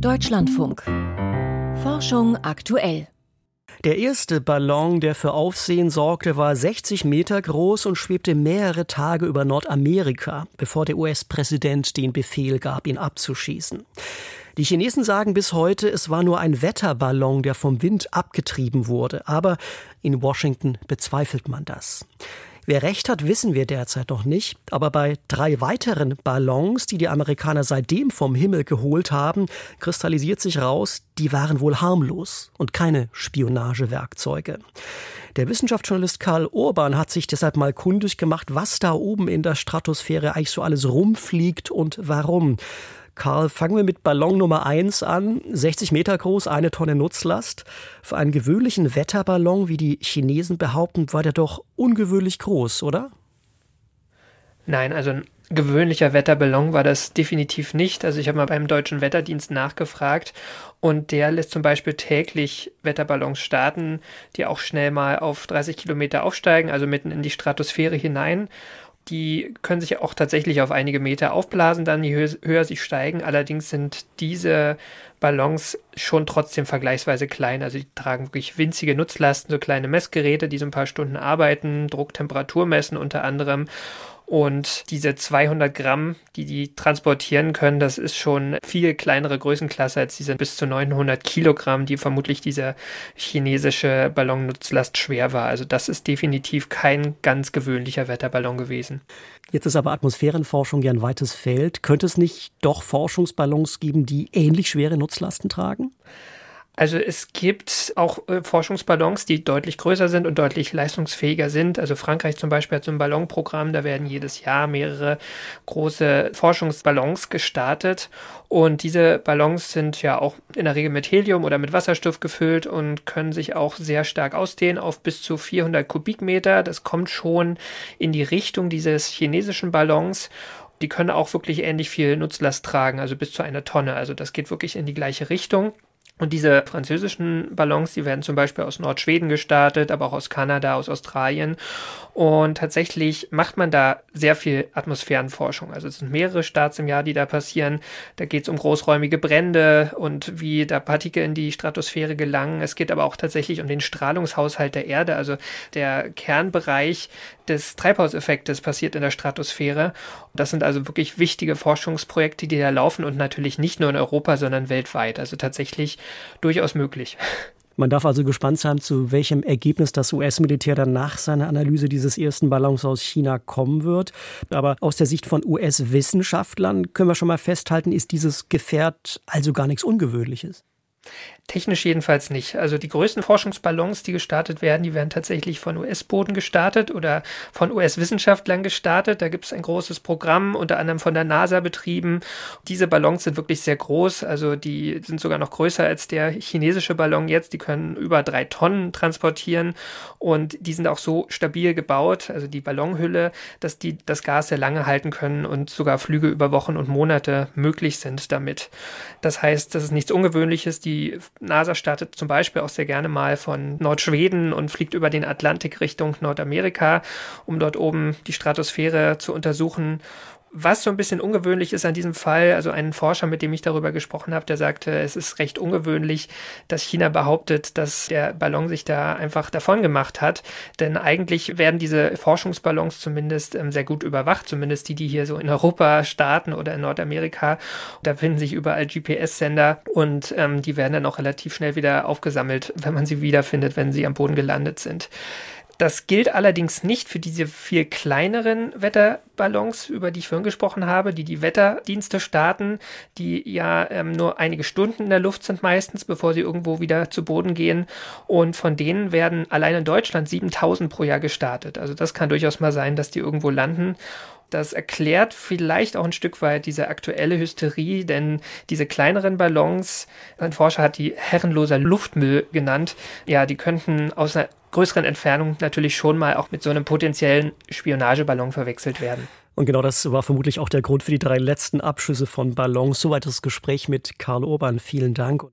Deutschlandfunk. Forschung aktuell. Der erste Ballon, der für Aufsehen sorgte, war 60 Meter groß und schwebte mehrere Tage über Nordamerika, bevor der US-Präsident den Befehl gab, ihn abzuschießen. Die Chinesen sagen bis heute, es war nur ein Wetterballon, der vom Wind abgetrieben wurde. Aber in Washington bezweifelt man das. Wer recht hat, wissen wir derzeit noch nicht. Aber bei drei weiteren Ballons, die die Amerikaner seitdem vom Himmel geholt haben, kristallisiert sich raus, die waren wohl harmlos und keine Spionagewerkzeuge. Der Wissenschaftsjournalist Karl Urban hat sich deshalb mal kundig gemacht, was da oben in der Stratosphäre eigentlich so alles rumfliegt und warum. Karl, fangen wir mit Ballon Nummer 1 an. 60 Meter groß, eine Tonne Nutzlast. Für einen gewöhnlichen Wetterballon, wie die Chinesen behaupten, war der doch ungewöhnlich groß, oder? Nein, also ein gewöhnlicher Wetterballon war das definitiv nicht. Also ich habe mal beim deutschen Wetterdienst nachgefragt und der lässt zum Beispiel täglich Wetterballons starten, die auch schnell mal auf 30 Kilometer aufsteigen, also mitten in die Stratosphäre hinein die können sich auch tatsächlich auf einige Meter aufblasen, dann je höher, sie steigen. Allerdings sind diese Ballons schon trotzdem vergleichsweise klein. Also die tragen wirklich winzige Nutzlasten, so kleine Messgeräte, die so ein paar Stunden arbeiten, Druck, Temperatur messen unter anderem. Und diese 200 Gramm, die die transportieren können, das ist schon viel kleinere Größenklasse als diese bis zu 900 Kilogramm, die vermutlich diese chinesische Ballonnutzlast schwer war. Also das ist definitiv kein ganz gewöhnlicher Wetterballon gewesen. Jetzt ist aber Atmosphärenforschung ja ein weites Feld. Könnte es nicht doch Forschungsballons geben, die ähnlich schwere Nutzlasten tragen? Also es gibt auch äh, Forschungsballons, die deutlich größer sind und deutlich leistungsfähiger sind. Also Frankreich zum Beispiel hat so ein Ballonprogramm, da werden jedes Jahr mehrere große Forschungsballons gestartet. Und diese Ballons sind ja auch in der Regel mit Helium oder mit Wasserstoff gefüllt und können sich auch sehr stark ausdehnen auf bis zu 400 Kubikmeter. Das kommt schon in die Richtung dieses chinesischen Ballons die können auch wirklich ähnlich viel Nutzlast tragen, also bis zu einer Tonne. Also das geht wirklich in die gleiche Richtung. Und diese französischen Ballons, die werden zum Beispiel aus Nordschweden gestartet, aber auch aus Kanada, aus Australien. Und tatsächlich macht man da sehr viel Atmosphärenforschung. Also es sind mehrere Starts im Jahr, die da passieren. Da geht es um großräumige Brände und wie da Partikel in die Stratosphäre gelangen. Es geht aber auch tatsächlich um den Strahlungshaushalt der Erde. Also der Kernbereich des Treibhauseffektes passiert in der Stratosphäre. Und das sind also wirklich wichtige Forschungsprojekte, die da laufen und natürlich nicht nur in Europa, sondern weltweit. Also tatsächlich durchaus möglich. Man darf also gespannt sein, zu welchem Ergebnis das US-Militär dann nach seiner Analyse dieses ersten Ballons aus China kommen wird. Aber aus der Sicht von US-Wissenschaftlern können wir schon mal festhalten, ist dieses Gefährt also gar nichts Ungewöhnliches. Technisch jedenfalls nicht. Also die größten Forschungsballons, die gestartet werden, die werden tatsächlich von US-Boden gestartet oder von US-Wissenschaftlern gestartet. Da gibt es ein großes Programm, unter anderem von der NASA betrieben. Diese Ballons sind wirklich sehr groß. Also die sind sogar noch größer als der chinesische Ballon jetzt. Die können über drei Tonnen transportieren und die sind auch so stabil gebaut, also die Ballonhülle, dass die das Gas sehr lange halten können und sogar Flüge über Wochen und Monate möglich sind damit. Das heißt, das ist nichts Ungewöhnliches. Die NASA startet zum Beispiel auch sehr gerne mal von Nordschweden und fliegt über den Atlantik Richtung Nordamerika, um dort oben die Stratosphäre zu untersuchen was so ein bisschen ungewöhnlich ist an diesem Fall, also ein Forscher, mit dem ich darüber gesprochen habe, der sagte, es ist recht ungewöhnlich, dass China behauptet, dass der Ballon sich da einfach davon gemacht hat. Denn eigentlich werden diese Forschungsballons zumindest ähm, sehr gut überwacht, zumindest die, die hier so in Europa starten oder in Nordamerika. Da finden sich überall GPS-Sender und ähm, die werden dann auch relativ schnell wieder aufgesammelt, wenn man sie wiederfindet, wenn sie am Boden gelandet sind. Das gilt allerdings nicht für diese viel kleineren Wetterballons, über die ich vorhin gesprochen habe, die die Wetterdienste starten, die ja ähm, nur einige Stunden in der Luft sind meistens, bevor sie irgendwo wieder zu Boden gehen. Und von denen werden allein in Deutschland 7000 pro Jahr gestartet. Also das kann durchaus mal sein, dass die irgendwo landen. Das erklärt vielleicht auch ein Stück weit diese aktuelle Hysterie, denn diese kleineren Ballons, ein Forscher hat die herrenloser Luftmüll genannt, ja, die könnten aus einer größeren Entfernung natürlich schon mal auch mit so einem potenziellen Spionageballon verwechselt werden. Und genau das war vermutlich auch der Grund für die drei letzten Abschüsse von Ballons. Soweit das Gespräch mit Karl Urban. Vielen Dank.